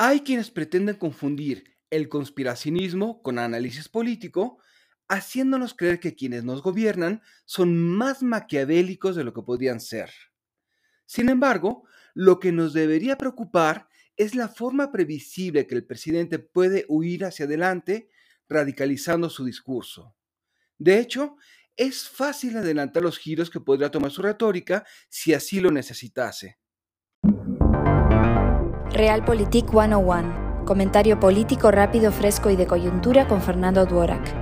Hay quienes pretenden confundir el conspiracionismo con análisis político, haciéndonos creer que quienes nos gobiernan son más maquiavélicos de lo que podrían ser. Sin embargo, lo que nos debería preocupar es la forma previsible que el presidente puede huir hacia adelante radicalizando su discurso. De hecho, es fácil adelantar los giros que podría tomar su retórica si así lo necesitase. Realpolitik 101. Comentario político rápido, fresco y de coyuntura con Fernando Duorak.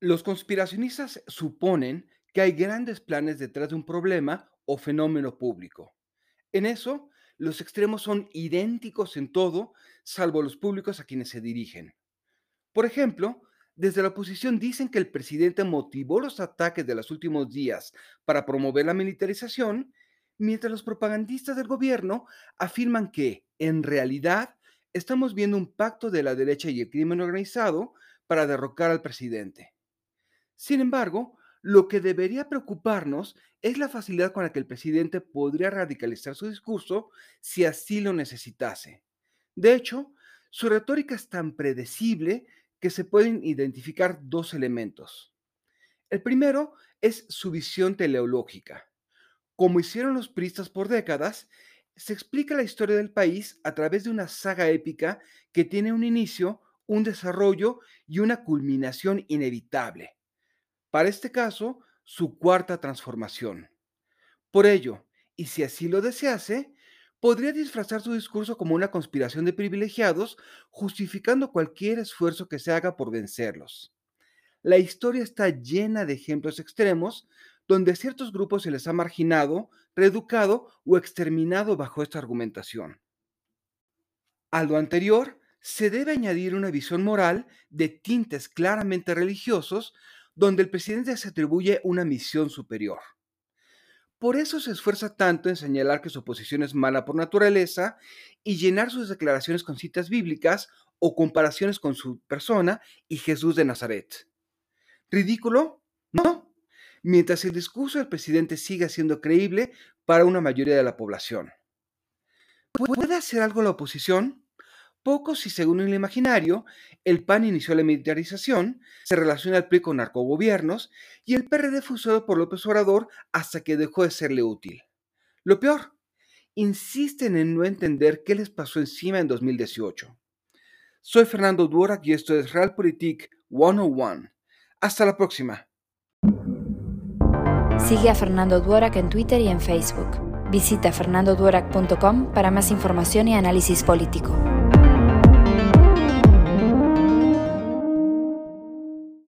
Los conspiracionistas suponen que hay grandes planes detrás de un problema o fenómeno público. En eso, los extremos son idénticos en todo, salvo los públicos a quienes se dirigen. Por ejemplo, desde la oposición dicen que el presidente motivó los ataques de los últimos días para promover la militarización, mientras los propagandistas del gobierno afirman que, en realidad, estamos viendo un pacto de la derecha y el crimen organizado para derrocar al presidente. Sin embargo, lo que debería preocuparnos es la facilidad con la que el presidente podría radicalizar su discurso si así lo necesitase. De hecho, su retórica es tan predecible que se pueden identificar dos elementos. El primero es su visión teleológica. Como hicieron los pristas por décadas, se explica la historia del país a través de una saga épica que tiene un inicio, un desarrollo y una culminación inevitable. Para este caso, su cuarta transformación. Por ello, y si así lo desease, podría disfrazar su discurso como una conspiración de privilegiados, justificando cualquier esfuerzo que se haga por vencerlos. La historia está llena de ejemplos extremos donde a ciertos grupos se les ha marginado, reeducado o exterminado bajo esta argumentación. A lo anterior, se debe añadir una visión moral de tintes claramente religiosos, donde el presidente se atribuye una misión superior. Por eso se esfuerza tanto en señalar que su oposición es mala por naturaleza y llenar sus declaraciones con citas bíblicas o comparaciones con su persona y Jesús de Nazaret. ¿Ridículo? No. Mientras el discurso del presidente siga siendo creíble para una mayoría de la población. ¿Puede hacer algo la oposición? Poco si según el imaginario, el PAN inició la militarización, se relaciona el PRI con narcogobiernos y el PRD fue usado por López Obrador hasta que dejó de serle útil. Lo peor, insisten en no entender qué les pasó encima en 2018. Soy Fernando Duorak y esto es Realpolitik 101. Hasta la próxima. Sigue a Fernando Duorak en Twitter y en Facebook. Visita fernandoduorak.com para más información y análisis político.